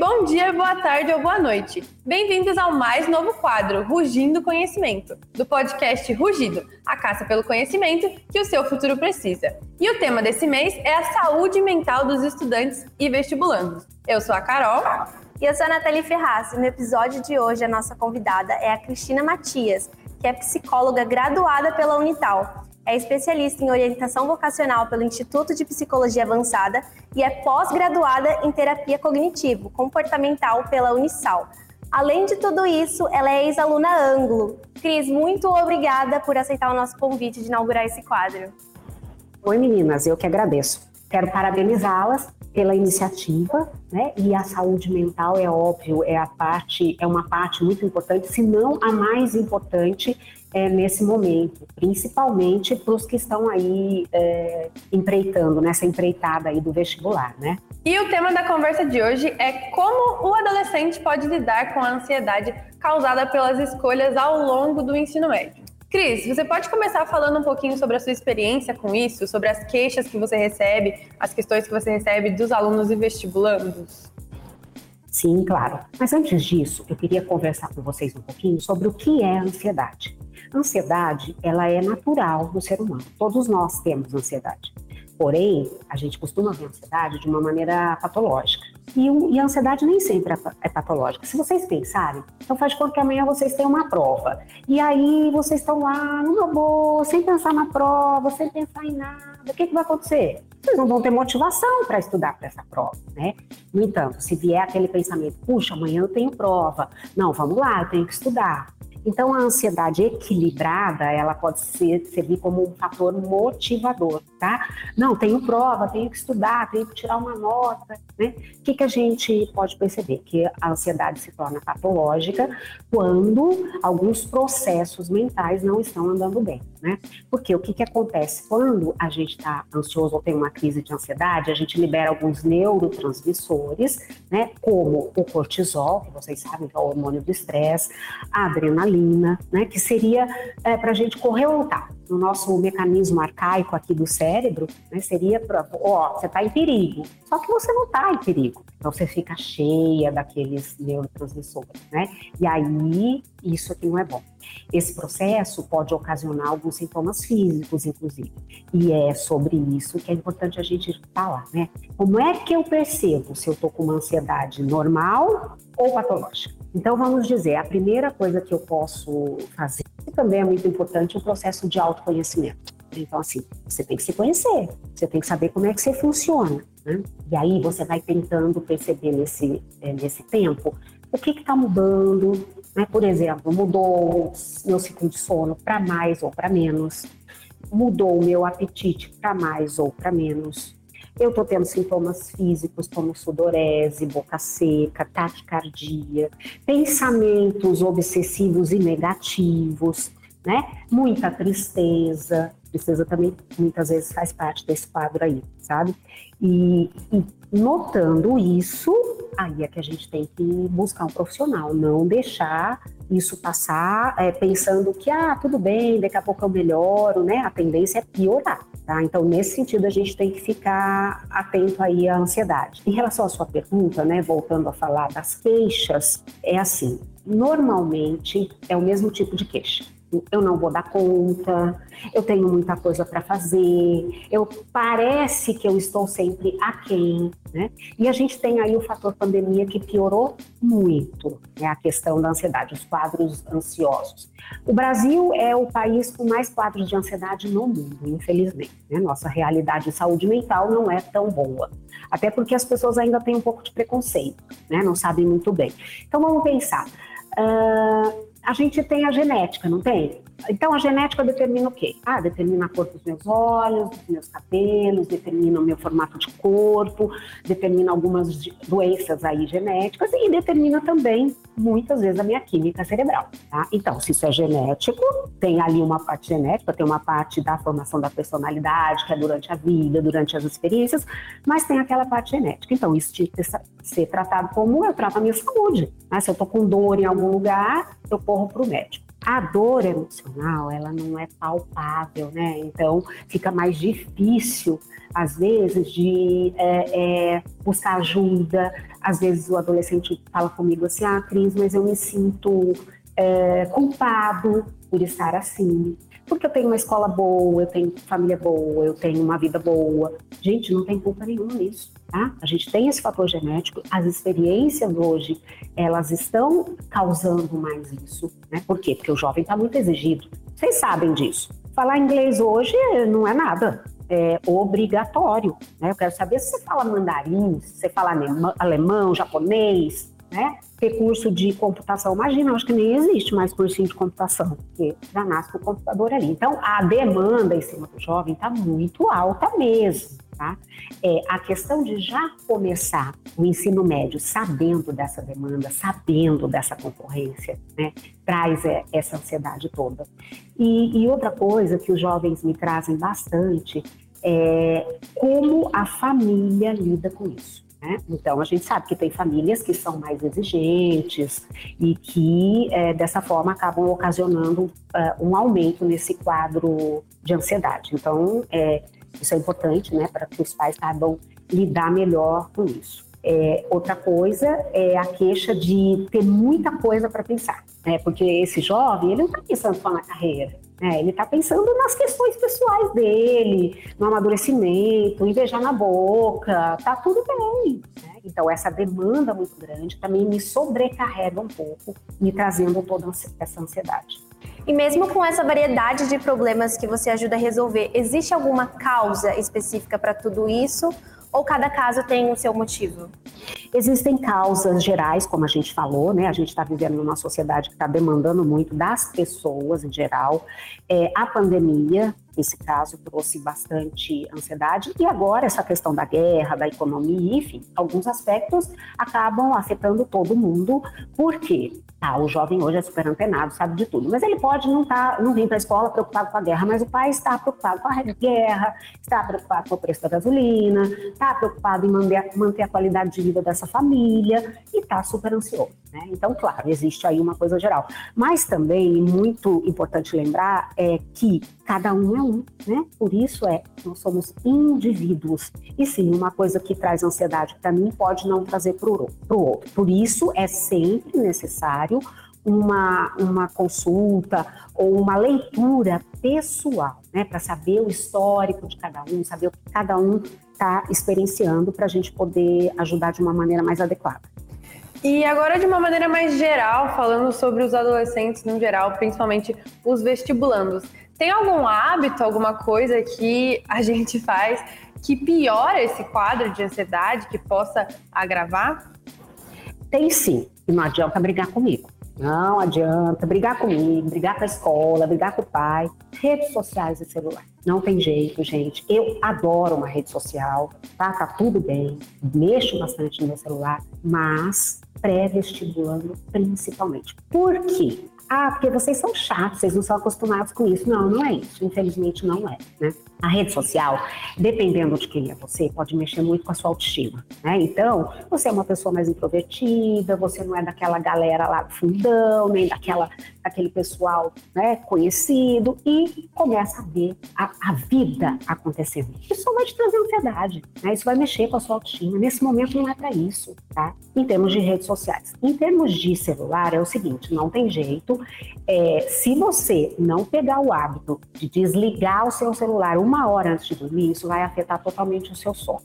bom dia, boa tarde ou boa noite. Bem-vindos ao mais novo quadro, Rugindo Conhecimento, do podcast Rugido, a caça pelo conhecimento que o seu futuro precisa. E o tema desse mês é a saúde mental dos estudantes e vestibulandos. Eu sou a Carol. E eu sou a Nathalie Ferraz. No episódio de hoje, a nossa convidada é a Cristina Matias, que é psicóloga graduada pela Unital é especialista em orientação vocacional pelo Instituto de Psicologia Avançada e é pós-graduada em terapia cognitivo-comportamental pela Unisal. Além de tudo isso, ela é ex-aluna Ângulo. Cris, muito obrigada por aceitar o nosso convite de inaugurar esse quadro. Oi, meninas, eu que agradeço. Quero parabenizá-las pela iniciativa, né? E a saúde mental é óbvio, é a parte, é uma parte muito importante, se não a mais importante é, nesse momento, principalmente para os que estão aí é, empreitando, nessa empreitada aí do vestibular, né? E o tema da conversa de hoje é como o adolescente pode lidar com a ansiedade causada pelas escolhas ao longo do ensino médio. Cris, você pode começar falando um pouquinho sobre a sua experiência com isso, sobre as queixas que você recebe, as questões que você recebe dos alunos e vestibulandos? Sim, claro. Mas antes disso, eu queria conversar com vocês um pouquinho sobre o que é ansiedade. Ansiedade, ela é natural no ser humano. Todos nós temos ansiedade. Porém, a gente costuma ver ansiedade de uma maneira patológica. E, e, a ansiedade nem sempre é, é patológica. Se vocês pensarem, então faz conta que amanhã vocês têm uma prova. E aí vocês estão lá, numa boa, sem pensar na prova, sem pensar em nada. O que, que vai acontecer? Vocês não vão ter motivação para estudar para essa prova, né? No entanto, se vier aquele pensamento, puxa, amanhã eu tenho prova. Não, vamos lá, eu tenho que estudar. Então, a ansiedade equilibrada, ela pode ser, servir como um fator motivador, tá? Não, tenho prova, tenho que estudar, tenho que tirar uma nota, né? O que, que a gente pode perceber? Que a ansiedade se torna patológica quando alguns processos mentais não estão andando bem, né? Porque o que, que acontece? Quando a gente está ansioso ou tem uma crise de ansiedade, a gente libera alguns neurotransmissores, né? Como o cortisol, que vocês sabem que é o hormônio do estresse, a adrenalina, adrenalina, né, que seria é, para a gente lutar. No nosso mecanismo arcaico aqui do cérebro, né, seria para, ó, você está em perigo. Só que você não está em perigo. Então você fica cheia daqueles neurotransmissores, né? E aí isso aqui não é bom. Esse processo pode ocasionar alguns sintomas físicos, inclusive. E é sobre isso que é importante a gente falar, né? Como é que eu percebo se eu estou com uma ansiedade normal ou patológica? Então, vamos dizer, a primeira coisa que eu posso fazer, que também é muito importante, é o processo de autoconhecimento. Então, assim, você tem que se conhecer, você tem que saber como é que você funciona. Né? E aí você vai tentando perceber nesse, é, nesse tempo o que está mudando. Né? Por exemplo, mudou meu ciclo de sono para mais ou para menos, mudou o meu apetite para mais ou para menos, eu estou tendo sintomas físicos como sudorese, boca seca, taquicardia, pensamentos obsessivos e negativos, né? Muita tristeza. Tristeza também muitas vezes faz parte desse quadro aí, sabe? E, e notando isso, aí é que a gente tem que buscar um profissional, não deixar isso passar é, pensando que, ah, tudo bem, daqui a pouco eu melhoro, né? A tendência é piorar. Tá? Então, nesse sentido, a gente tem que ficar atento aí à ansiedade. Em relação à sua pergunta, né, voltando a falar das queixas, é assim: normalmente é o mesmo tipo de queixa eu não vou dar conta, eu tenho muita coisa para fazer, eu parece que eu estou sempre aquém, né? E a gente tem aí o fator pandemia que piorou muito né, a questão da ansiedade, os quadros ansiosos. O Brasil é o país com mais quadros de ansiedade no mundo, infelizmente. Né? Nossa realidade de saúde mental não é tão boa, até porque as pessoas ainda têm um pouco de preconceito, né? Não sabem muito bem. Então vamos pensar. Uh, a gente tem a genética, não tem? Então, a genética determina o quê? Ah, determina a cor dos meus olhos, dos meus cabelos, determina o meu formato de corpo, determina algumas doenças aí genéticas e determina também, muitas vezes, a minha química cerebral, tá? Então, se isso é genético, tem ali uma parte genética, tem uma parte da formação da personalidade, que é durante a vida, durante as experiências, mas tem aquela parte genética. Então, isso tinha que ser tratado como eu trato a minha saúde. Né? Se eu tô com dor em algum lugar, eu corro para o médico. A dor emocional, ela não é palpável, né? Então, fica mais difícil, às vezes, de é, é, buscar ajuda, Às vezes o adolescente fala comigo assim, ah, Cris, mas eu me sinto é, culpado por estar assim, porque eu tenho uma escola boa, eu tenho família boa, eu tenho uma vida boa. Gente, não tem culpa nenhuma nisso. Tá? A gente tem esse fator genético, as experiências hoje, elas estão causando mais isso. Né? Por quê? Porque o jovem está muito exigido. Vocês sabem disso. Falar inglês hoje não é nada. É obrigatório. Né? Eu quero saber se você fala mandarim, se você fala alemão, japonês, né? Ter curso de computação, imagina, acho que nem existe mais cursinho de computação, porque já nasce o computador ali. Então, a demanda em cima do jovem está muito alta mesmo. Tá? É, a questão de já começar o ensino médio sabendo dessa demanda, sabendo dessa concorrência, né, traz é, essa ansiedade toda. E, e outra coisa que os jovens me trazem bastante é como a família lida com isso. Né? Então, a gente sabe que tem famílias que são mais exigentes e que, é, dessa forma, acabam ocasionando uh, um aumento nesse quadro de ansiedade. Então, é, isso é importante né, para que os pais saibam lidar melhor com isso. É, outra coisa é a queixa de ter muita coisa para pensar, né? porque esse jovem ele não está pensando só na carreira, né? ele está pensando nas questões pessoais dele, no amadurecimento, em beijar na boca, tá tudo bem. Né? Então essa demanda muito grande também me sobrecarrega um pouco, me trazendo toda essa ansiedade. E mesmo com essa variedade de problemas que você ajuda a resolver, existe alguma causa específica para tudo isso? ou cada caso tem o seu motivo? Existem causas gerais, como a gente falou, né? A gente está vivendo numa sociedade que está demandando muito das pessoas em geral. É, a pandemia, nesse caso, trouxe bastante ansiedade. E agora, essa questão da guerra, da economia, enfim, alguns aspectos acabam afetando todo mundo. Por quê? Ah, o jovem hoje é super antenado, sabe de tudo, mas ele pode não, tá, não vir para a escola preocupado com a guerra, mas o pai está preocupado com a guerra, está preocupado com o preço da gasolina, está preocupado em manter, manter a qualidade de vida dessa família e está super ansioso. Né? Então, claro, existe aí uma coisa geral. Mas também, muito importante lembrar, é que cada um é um, né? Por isso é, nós somos indivíduos. E sim, uma coisa que traz ansiedade para mim pode não trazer para o outro. Por isso é sempre necessário uma, uma consulta ou uma leitura pessoal, né? Para saber o histórico de cada um, saber o que cada um está experienciando para a gente poder ajudar de uma maneira mais adequada. E agora, de uma maneira mais geral, falando sobre os adolescentes no geral, principalmente os vestibulandos, tem algum hábito, alguma coisa que a gente faz que piora esse quadro de ansiedade, que possa agravar? Tem sim, e não adianta brigar comigo. Não adianta brigar comigo, brigar com a escola, brigar com o pai. Redes sociais e celular. Não tem jeito, gente. Eu adoro uma rede social, tá? Tá tudo bem. Mexo bastante no meu celular, mas pré-vestibulando principalmente. Por quê? Ah, porque vocês são chatos, vocês não são acostumados com isso. Não, não é isso. Infelizmente não é, né? A rede social, dependendo de quem é você, pode mexer muito com a sua autoestima, né? Então, você é uma pessoa mais introvertida, você não é daquela galera lá do fundão, nem daquela, daquele pessoal né, conhecido, e começa a ver a, a vida acontecendo. Isso vai te trazer ansiedade, né? Isso vai mexer com a sua autoestima. Nesse momento não é para isso, tá? Em termos de redes sociais. Em termos de celular, é o seguinte, não tem jeito. É, se você não pegar o hábito de desligar o seu celular uma hora antes de dormir, isso vai afetar totalmente o seu sono.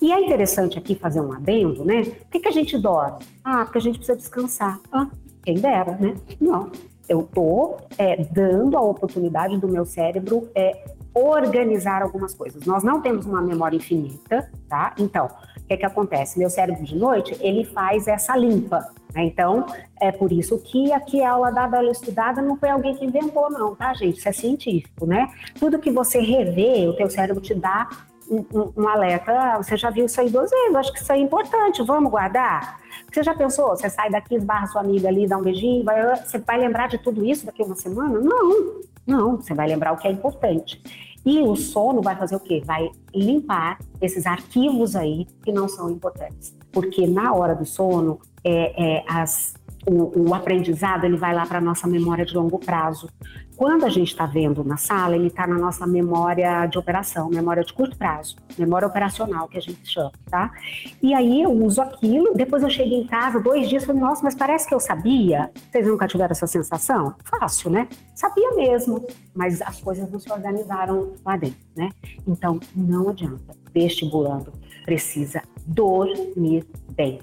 E é interessante aqui fazer um adendo, né? Por que, que a gente dorme? Ah, porque a gente precisa descansar. Ah, quem dera, né? Não. Eu estou é, dando a oportunidade do meu cérebro é, organizar algumas coisas. Nós não temos uma memória infinita, tá? Então, o que, que acontece? Meu cérebro de noite, ele faz essa limpa. Né? Então, é por isso que aqui a aula da Bela Estudada não foi alguém que inventou, não, tá, gente? Isso é científico, né? Tudo que você revê, o teu cérebro te dá um, um, alerta. Ah, você já viu isso aí duas vezes, acho que isso é importante, vamos guardar? Você já pensou? Você sai daqui, esbarra sua amiga ali, dá um beijinho, vai, você vai lembrar de tudo isso daqui a uma semana? Não, não, você vai lembrar o que é importante. E o sono vai fazer o quê? Vai limpar esses arquivos aí que não são importantes. Porque na hora do sono, é, é, as, o, o aprendizado ele vai lá para a nossa memória de longo prazo. Quando a gente está vendo na sala, ele está na nossa memória de operação, memória de curto prazo, memória operacional que a gente chama, tá? E aí eu uso aquilo, depois eu cheguei em casa, dois dias, falei, nossa, mas parece que eu sabia. Vocês nunca tiveram essa sensação? Fácil, né? Sabia mesmo, mas as coisas não se organizaram lá dentro, né? Então, não adianta. Vestibulando precisa dormir bem.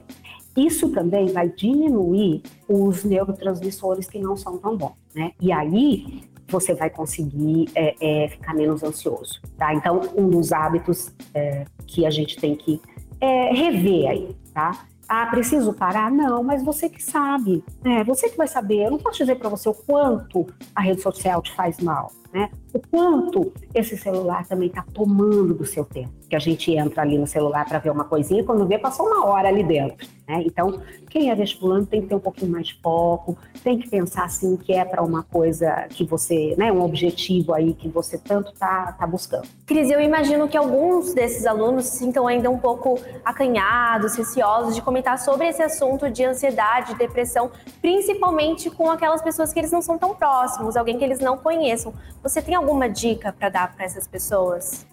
Isso também vai diminuir os neurotransmissores que não são tão bons, né? E aí você vai conseguir é, é, ficar menos ansioso, tá? Então, um dos hábitos é, que a gente tem que é, rever aí, tá? Ah, preciso parar? Não, mas você que sabe, né? Você que vai saber. Eu não posso dizer para você o quanto a rede social te faz mal, né? O quanto esse celular também está tomando do seu tempo. Que a gente entra ali no celular para ver uma coisinha, quando vê, passou uma hora ali dentro. Né? Então, quem é vestibulando tem que ter um pouquinho mais de foco, tem que pensar assim que é para uma coisa que você, né, um objetivo aí que você tanto tá, tá buscando. Cris, eu imagino que alguns desses alunos se sintam ainda um pouco acanhados, receosos de comentar sobre esse assunto de ansiedade, depressão, principalmente com aquelas pessoas que eles não são tão próximos, alguém que eles não conheçam. Você tem alguma dica para dar para essas pessoas?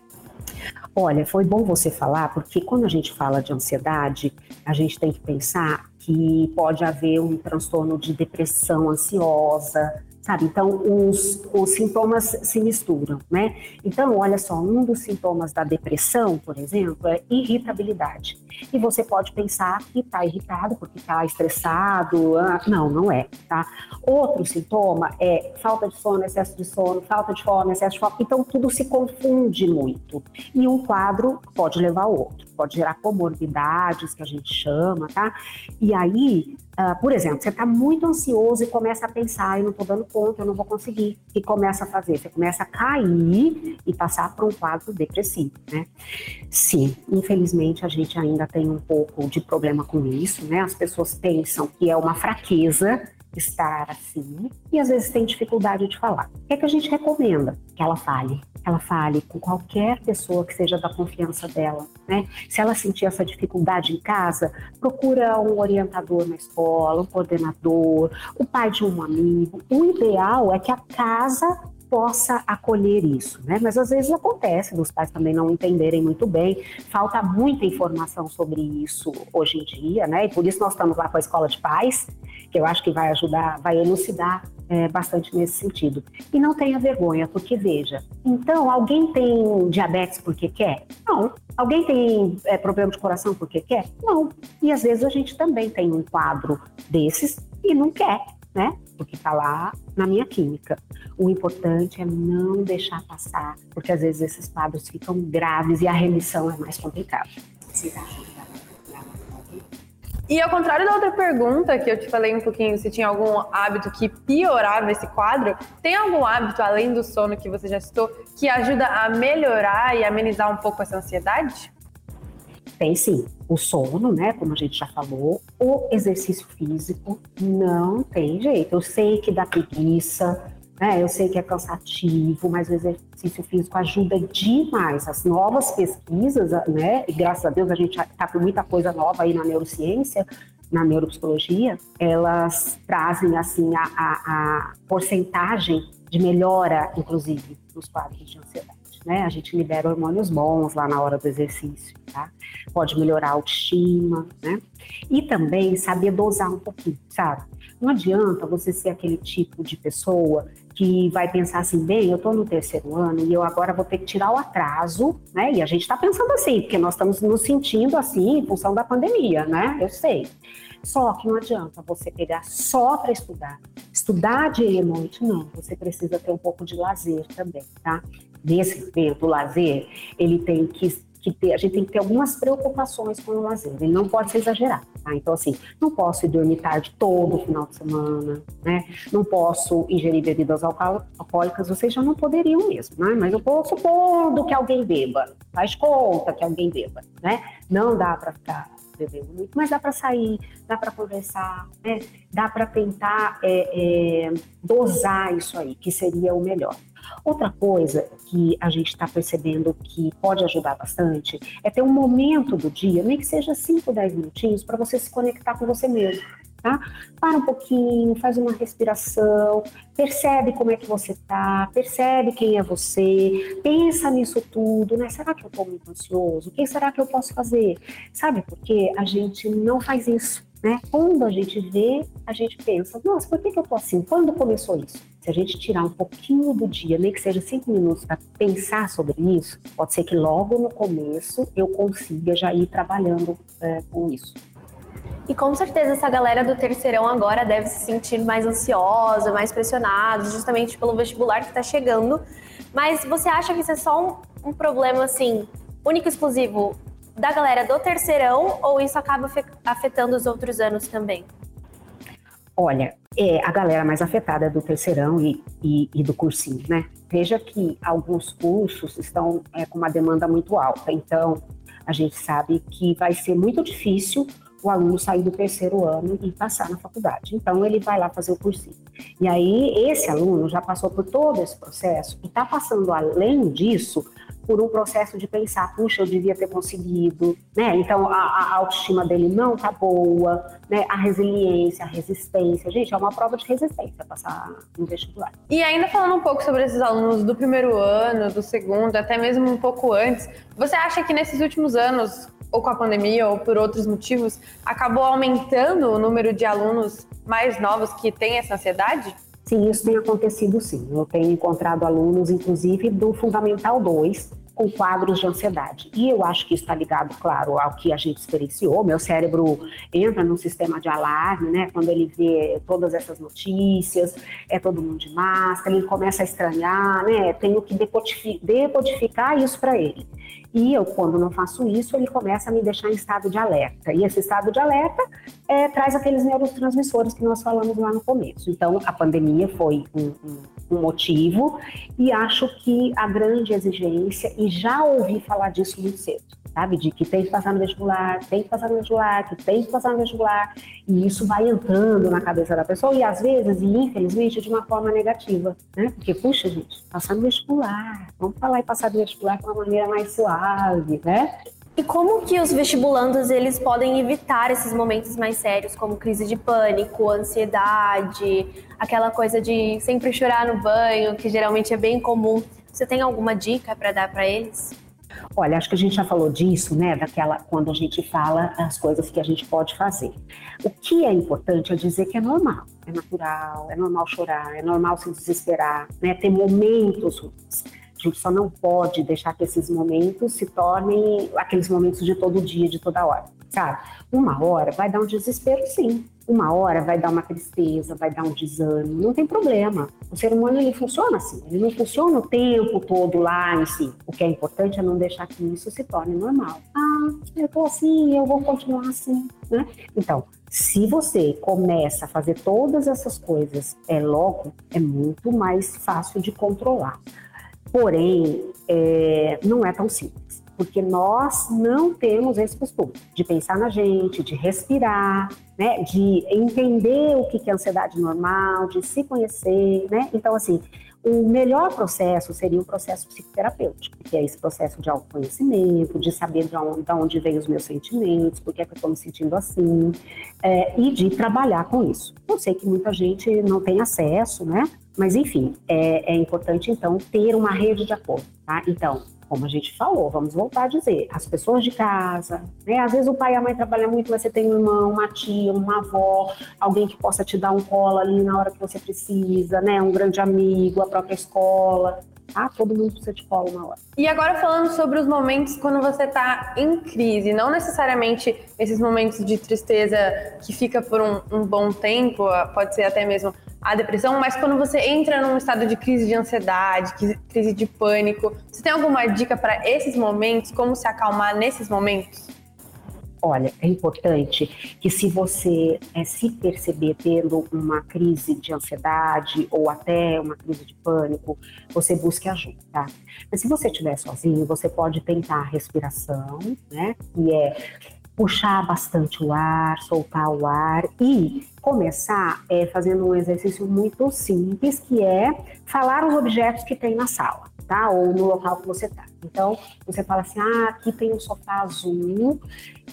Olha, foi bom você falar, porque quando a gente fala de ansiedade, a gente tem que pensar que pode haver um transtorno de depressão ansiosa, sabe? Então, os, os sintomas se misturam, né? Então, olha só, um dos sintomas da depressão, por exemplo, é irritabilidade. E você pode pensar que está irritado porque está estressado. Ah, não, não é, tá? Outro sintoma é falta de sono, excesso de sono, falta de fome, excesso de fome. Então, tudo se confunde muito. E um quadro pode levar ao outro. Pode gerar comorbidades, que a gente chama, tá? E aí, Uh, por exemplo, você está muito ansioso e começa a pensar, eu não estou dando conta, eu não vou conseguir. E começa a fazer? Você começa a cair e passar por um quadro depressivo, né? Sim, infelizmente a gente ainda tem um pouco de problema com isso, né? As pessoas pensam que é uma fraqueza estar assim e às vezes tem dificuldade de falar. O que, é que a gente recomenda? Que ela fale, ela fale com qualquer pessoa que seja da confiança dela, né? Se ela sentir essa dificuldade em casa, procura um orientador na escola, um coordenador, o pai de um amigo. O ideal é que a casa possa acolher isso, né? Mas às vezes acontece dos pais também não entenderem muito bem, falta muita informação sobre isso hoje em dia, né? E por isso nós estamos lá com a escola de pais, que eu acho que vai ajudar, vai elucidar é, bastante nesse sentido. E não tenha vergonha, porque veja, então alguém tem diabetes porque quer? Não. Alguém tem é, problema de coração porque quer? Não. E às vezes a gente também tem um quadro desses e não quer, né? Porque está lá na minha química. O importante é não deixar passar, porque às vezes esses quadros ficam graves e a remissão é mais complicada. Sim, tá. E ao contrário da outra pergunta que eu te falei um pouquinho, se tinha algum hábito que piorava esse quadro, tem algum hábito além do sono que você já citou que ajuda a melhorar e amenizar um pouco essa ansiedade? Tem sim. O sono, né? Como a gente já falou, o exercício físico não tem jeito. Eu sei que dá preguiça, né? Eu sei que é cansativo, mas o exercício físico ajuda demais. As novas pesquisas, né? E graças a Deus a gente está com muita coisa nova aí na neurociência, na neuropsicologia, elas trazem assim a, a, a porcentagem de melhora, inclusive, nos quadros de ansiedade. Né? A gente libera hormônios bons lá na hora do exercício, tá? Pode melhorar a autoestima, né? E também saber dosar um pouquinho, sabe? Não adianta você ser aquele tipo de pessoa que vai pensar assim, bem, eu estou no terceiro ano e eu agora vou ter que tirar o atraso, né? E a gente está pensando assim, porque nós estamos nos sentindo assim em função da pandemia, né? Eu sei. Só que não adianta você pegar só para estudar. Estudar dia e noite, não. Você precisa ter um pouco de lazer também, tá? Nesse momento, o lazer, ele tem que que ter, a gente tem que ter algumas preocupações com o lazer. Ele não pode ser exagerado, tá? Então, assim, não posso ir dormir tarde todo final de semana, né? Não posso ingerir bebidas alcoólicas, vocês já não poderiam mesmo, né? Mas eu posso supondo que alguém beba, faz conta que alguém beba, né? Não dá para ficar bebendo muito, mas dá para sair, dá para conversar, né? Dá para tentar é, é, dosar isso aí, que seria o melhor. Outra coisa que a gente está percebendo que pode ajudar bastante é ter um momento do dia, nem que seja 5, 10 minutinhos, para você se conectar com você mesmo. Tá? Para um pouquinho, faz uma respiração, percebe como é que você tá, percebe quem é você, pensa nisso tudo, né? Será que eu tô muito ansioso? O que será que eu posso fazer? Sabe por quê? A gente não faz isso, né? Quando a gente vê, a gente pensa, nossa, por que, que eu tô assim? Quando começou isso? Se a gente tirar um pouquinho do dia, nem que seja cinco minutos para pensar sobre isso, pode ser que logo no começo eu consiga já ir trabalhando é, com isso. E com certeza essa galera do terceirão agora deve se sentir mais ansiosa, mais pressionada, justamente pelo vestibular que está chegando. Mas você acha que isso é só um, um problema assim, único e exclusivo da galera do terceirão ou isso acaba afetando os outros anos também? Olha, é a galera mais afetada é do terceirão e, e, e, do cursinho, né? Veja que alguns cursos estão é, com uma demanda muito alta, então a gente sabe que vai ser muito difícil o aluno sair do terceiro ano e passar na faculdade. Então, ele vai lá fazer o cursinho. E aí, esse aluno já passou por todo esse processo e está passando, além disso, por um processo de pensar, puxa, eu devia ter conseguido, né? Então a, a autoestima dele não tá boa, né? A resiliência, a resistência, gente, é uma prova de resistência passar no vestibular. E ainda falando um pouco sobre esses alunos do primeiro ano, do segundo, até mesmo um pouco antes, você acha que nesses últimos anos ou com a pandemia ou por outros motivos, acabou aumentando o número de alunos mais novos que têm essa ansiedade? Sim, isso tem acontecido sim. Eu tenho encontrado alunos, inclusive, do Fundamental 2, com quadros de ansiedade. E eu acho que está ligado, claro, ao que a gente experienciou. Meu cérebro entra num sistema de alarme, né? Quando ele vê todas essas notícias, é todo mundo de máscara, ele começa a estranhar, né? Tenho que decodificar isso para ele. E eu, quando não faço isso, ele começa a me deixar em estado de alerta. E esse estado de alerta é, traz aqueles neurotransmissores que nós falamos lá no começo. Então, a pandemia foi um, um, um motivo, e acho que a grande exigência, e já ouvi falar disso muito cedo, sabe? De que tem que passar no vestibular, tem que passar no vestibular, que tem que passar no vestibular, e isso vai entrando na cabeça da pessoa, e às vezes, e infelizmente, de uma forma negativa, né? Porque, puxa, gente, passar no vestibular, vamos falar e passar no vestibular de uma maneira mais suave, né? E como que os vestibulandos eles podem evitar esses momentos mais sérios, como crise de pânico, ansiedade, aquela coisa de sempre chorar no banho, que geralmente é bem comum. Você tem alguma dica para dar para eles? Olha, acho que a gente já falou disso, né? Daquela quando a gente fala as coisas que a gente pode fazer. O que é importante é dizer que é normal, é natural, é normal chorar, é normal se desesperar, né? Ter momentos ruins. A gente só não pode deixar que esses momentos se tornem aqueles momentos de todo dia, de toda hora, sabe? Uma hora vai dar um desespero, sim. Uma hora vai dar uma tristeza, vai dar um desânimo, não tem problema. O ser humano ele funciona assim, ele não funciona o tempo todo lá em si. O que é importante é não deixar que isso se torne normal. Ah, eu tô assim, eu vou continuar assim, né? Então, se você começa a fazer todas essas coisas é logo, é muito mais fácil de controlar. Porém, é, não é tão simples, porque nós não temos esse costume de pensar na gente, de respirar, né, de entender o que é ansiedade normal, de se conhecer, né? Então, assim, o melhor processo seria o processo psicoterapêutico, que é esse processo de autoconhecimento, de saber de onde, de onde os meus sentimentos, por que, é que eu estou me sentindo assim, é, e de trabalhar com isso. Eu sei que muita gente não tem acesso, né? Mas, enfim, é, é importante, então, ter uma rede de apoio, tá? Então, como a gente falou, vamos voltar a dizer, as pessoas de casa, né? Às vezes o pai e a mãe trabalham muito, mas você tem um irmão, uma tia, uma avó, alguém que possa te dar um colo ali na hora que você precisa, né? Um grande amigo, a própria escola tá? Todo mundo precisa de colo na hora. E agora falando sobre os momentos quando você está em crise, não necessariamente esses momentos de tristeza que fica por um, um bom tempo, pode ser até mesmo a depressão, mas quando você entra num estado de crise de ansiedade, crise de pânico, você tem alguma dica para esses momentos, como se acalmar nesses momentos? Olha, é importante que se você é, se perceber tendo uma crise de ansiedade ou até uma crise de pânico, você busque ajuda, tá? Mas se você estiver sozinho, você pode tentar a respiração, né? Que é puxar bastante o ar, soltar o ar e começar é, fazendo um exercício muito simples, que é falar os objetos que tem na sala. Tá? Ou no local que você tá. Então, você fala assim: ah, aqui tem um sofá azul,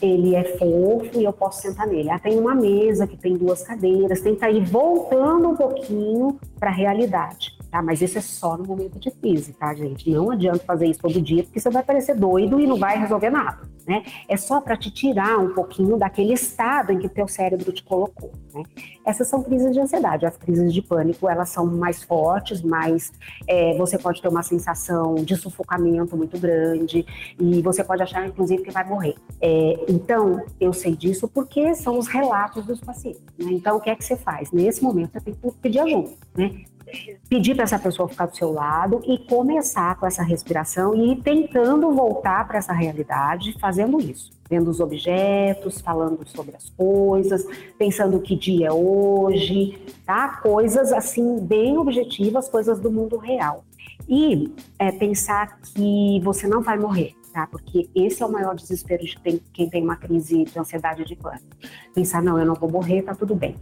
ele é fofo e eu posso sentar nele. Ah, tem uma mesa que tem duas cadeiras, tenta ir voltando um pouquinho para a realidade. Tá? Mas isso é só no momento de crise, tá, gente? Não adianta fazer isso todo dia, porque você vai parecer doido e não vai resolver nada, né? É só para te tirar um pouquinho daquele estado em que teu cérebro te colocou, né? Essas são crises de ansiedade. As crises de pânico, elas são mais fortes, mais... É, você pode ter uma sensação de sufocamento muito grande e você pode achar, inclusive, que vai morrer. É, então, eu sei disso porque são os relatos dos pacientes. Né? Então, o que é que você faz? Nesse momento, você tem que pedir ajuda, né? Pedir para essa pessoa ficar do seu lado e começar com essa respiração e ir tentando voltar para essa realidade fazendo isso. Vendo os objetos, falando sobre as coisas, pensando que dia é hoje, tá? Coisas assim bem objetivas, coisas do mundo real. E é, pensar que você não vai morrer, tá? Porque esse é o maior desespero de quem tem uma crise de ansiedade de pânico. Pensar, não, eu não vou morrer, tá tudo bem.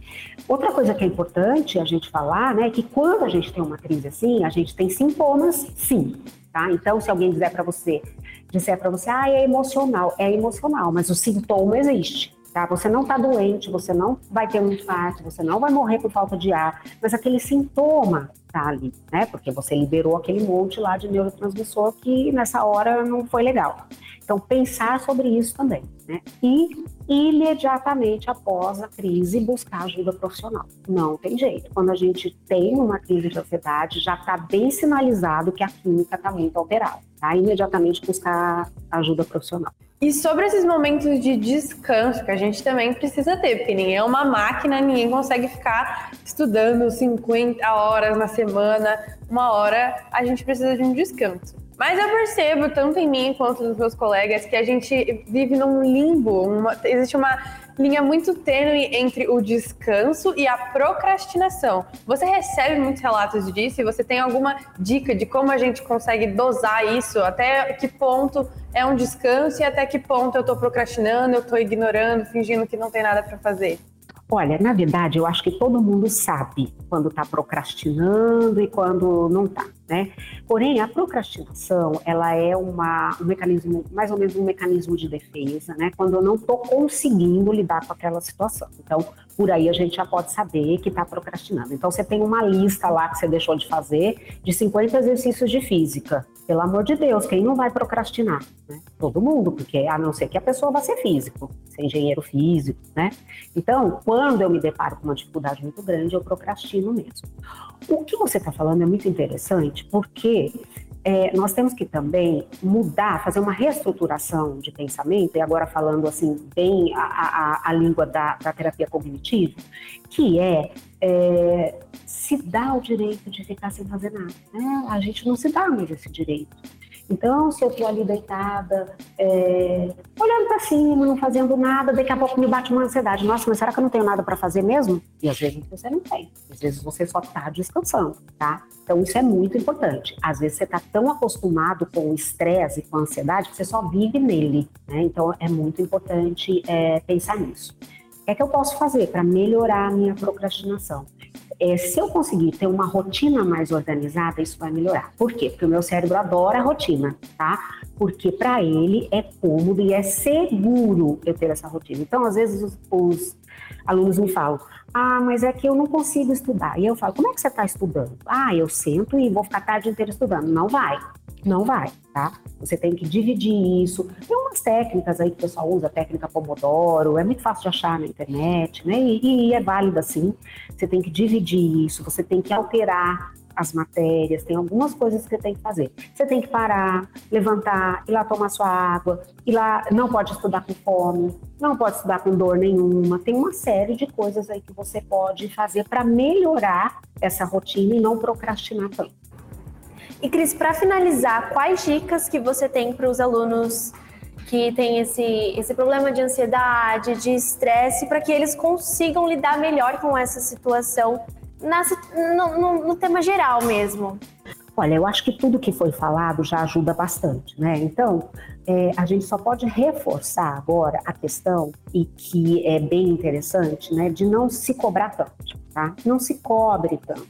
Outra coisa que é importante a gente falar, né, é que quando a gente tem uma crise assim, a gente tem sintomas, sim, tá? Então, se alguém disser para você, disser para você, ah, é emocional, é emocional, mas o sintoma existe. Tá? Você não está doente, você não vai ter um infarto, você não vai morrer por falta de ar, mas aquele sintoma tá ali, né? Porque você liberou aquele monte lá de neurotransmissor que nessa hora não foi legal. Então, pensar sobre isso também, né? E imediatamente após a crise buscar ajuda profissional. Não tem jeito. Quando a gente tem uma crise de ansiedade, já está bem sinalizado que a química está muito alterada. Tá? Imediatamente buscar ajuda profissional. E sobre esses momentos de descanso que a gente também precisa ter, porque ninguém é uma máquina, ninguém consegue ficar estudando 50 horas na semana, uma hora, a gente precisa de um descanso. Mas eu percebo, tanto em mim quanto nos meus colegas, que a gente vive num limbo, uma, existe uma linha muito tênue entre o descanso e a procrastinação. Você recebe muitos relatos disso e você tem alguma dica de como a gente consegue dosar isso? Até que ponto é um descanso e até que ponto eu estou procrastinando, eu estou ignorando, fingindo que não tem nada para fazer? Olha, na verdade, eu acho que todo mundo sabe quando está procrastinando e quando não está, né? Porém, a procrastinação, ela é uma, um mecanismo, mais ou menos um mecanismo de defesa, né? Quando eu não estou conseguindo lidar com aquela situação. Então, por aí a gente já pode saber que está procrastinando. Então, você tem uma lista lá que você deixou de fazer de 50 exercícios de física. Pelo amor de Deus, quem não vai procrastinar? Né? Todo mundo, porque a não ser que a pessoa vá ser físico, ser engenheiro físico, né? Então, quando eu me deparo com uma dificuldade muito grande, eu procrastino mesmo. O que você está falando é muito interessante, porque é, nós temos que também mudar, fazer uma reestruturação de pensamento, e agora falando assim, bem a, a, a língua da, da, terapia cognitiva, que é, é, se dar o direito de ficar sem fazer nada. Né? A gente não se dá mais esse direito. Então, se eu estou ali deitada, é, olhando para cima, não fazendo nada, daqui a pouco me bate uma ansiedade. Nossa, mas será que eu não tenho nada para fazer mesmo? E às vezes você não tem. Às vezes você só está descansando, tá? Então, isso é muito importante. Às vezes você está tão acostumado com o estresse e com a ansiedade que você só vive nele, né? Então, é muito importante é, pensar nisso. É que eu posso fazer para melhorar a minha procrastinação? é, se eu conseguir ter uma rotina mais organizada, isso vai melhorar. Por quê? Porque o meu cérebro adora a rotina, tá? Porque para ele é cômodo e é seguro eu ter essa rotina. Então, às vezes, os, os alunos me falam: ah, mas é que eu não consigo estudar. E eu falo: como é que você está estudando? Ah, eu sento e vou ficar a tarde inteira estudando. Não vai. Não vai, tá? Você tem que dividir isso. Tem umas técnicas aí que o pessoal usa, técnica Pomodoro, é muito fácil de achar na internet, né? E, e é válida sim. Você tem que dividir isso, você tem que alterar as matérias, tem algumas coisas que você tem que fazer. Você tem que parar, levantar, ir lá tomar sua água, ir lá, não pode estudar com fome, não pode estudar com dor nenhuma. Tem uma série de coisas aí que você pode fazer para melhorar essa rotina e não procrastinar tanto. E Cris, para finalizar, quais dicas que você tem para os alunos que têm esse, esse problema de ansiedade, de estresse, para que eles consigam lidar melhor com essa situação na, no, no, no tema geral mesmo? Olha, eu acho que tudo que foi falado já ajuda bastante, né? Então, é, a gente só pode reforçar agora a questão, e que é bem interessante, né, de não se cobrar tanto, tá? Não se cobre tanto.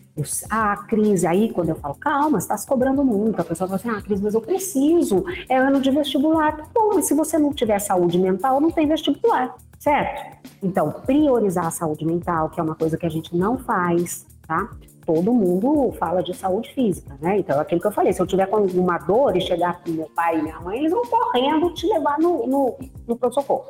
Ah, Cris, aí quando eu falo, calma, você está se cobrando muito, a pessoa fala assim, ah, Cris, mas eu preciso, é ano de vestibular. Tá bom, mas se você não tiver saúde mental, não tem vestibular, certo? Então, priorizar a saúde mental, que é uma coisa que a gente não faz, tá? Todo mundo fala de saúde física, né? Então, aquilo que eu falei, se eu tiver com alguma dor e chegar com meu pai e minha mãe, eles vão correndo te levar no, no, no pronto-socorro.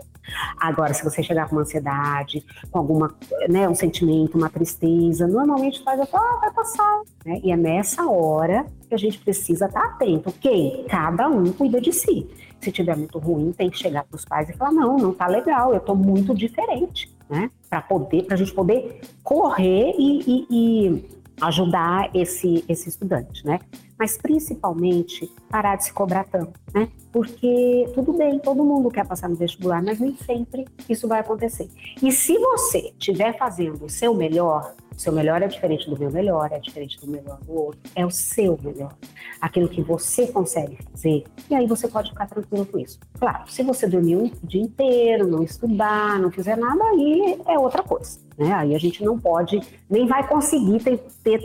Agora, se você chegar com uma ansiedade, com alguma, né, um sentimento, uma tristeza, normalmente faz, ah, vai passar, né? E é nessa hora que a gente precisa estar atento. Quem? Cada um cuida de si. Se tiver muito ruim, tem que chegar para os pais e falar, não, não tá legal, eu tô muito diferente, né? Para poder, para a gente poder correr e, e, e ajudar esse, esse estudante, né? Mas principalmente parar de se cobrar tanto, né? Porque tudo bem, todo mundo quer passar no vestibular, mas nem sempre isso vai acontecer. E se você estiver fazendo o seu melhor, seu melhor é diferente do meu melhor, é diferente do melhor do outro. É o seu melhor. Aquilo que você consegue fazer. E aí você pode ficar tranquilo com isso. Claro, se você dormir o dia inteiro, não estudar, não fizer nada, aí é outra coisa. Né? Aí a gente não pode, nem vai conseguir ter, ter,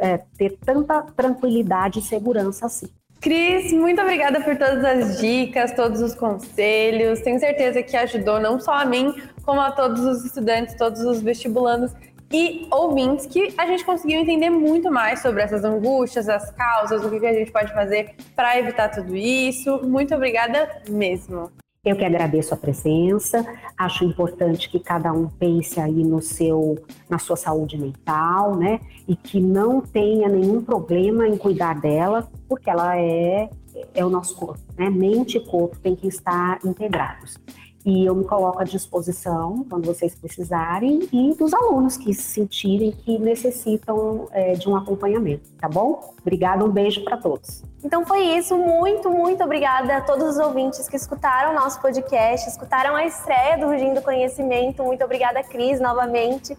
é, ter tanta tranquilidade e segurança assim. Cris, muito obrigada por todas as dicas, todos os conselhos. Tenho certeza que ajudou não só a mim, como a todos os estudantes, todos os vestibulandos e ouvintes que a gente conseguiu entender muito mais sobre essas angústias, as causas, o que a gente pode fazer para evitar tudo isso. Muito obrigada mesmo. Eu que agradeço a presença, acho importante que cada um pense aí no seu, na sua saúde mental, né? E que não tenha nenhum problema em cuidar dela, porque ela é, é o nosso corpo, né? Mente e corpo têm que estar integrados e eu me coloco à disposição quando vocês precisarem e dos alunos que se sentirem que necessitam é, de um acompanhamento, tá bom? Obrigada, um beijo para todos. Então foi isso, muito, muito obrigada a todos os ouvintes que escutaram nosso podcast, escutaram a estreia do Rugindo Conhecimento. Muito obrigada, Cris, novamente.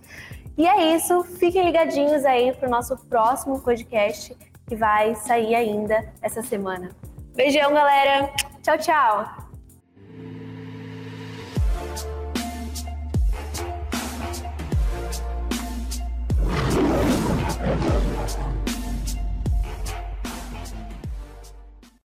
E é isso, fiquem ligadinhos aí para o nosso próximo podcast que vai sair ainda essa semana. Beijão, galera. Tchau, tchau.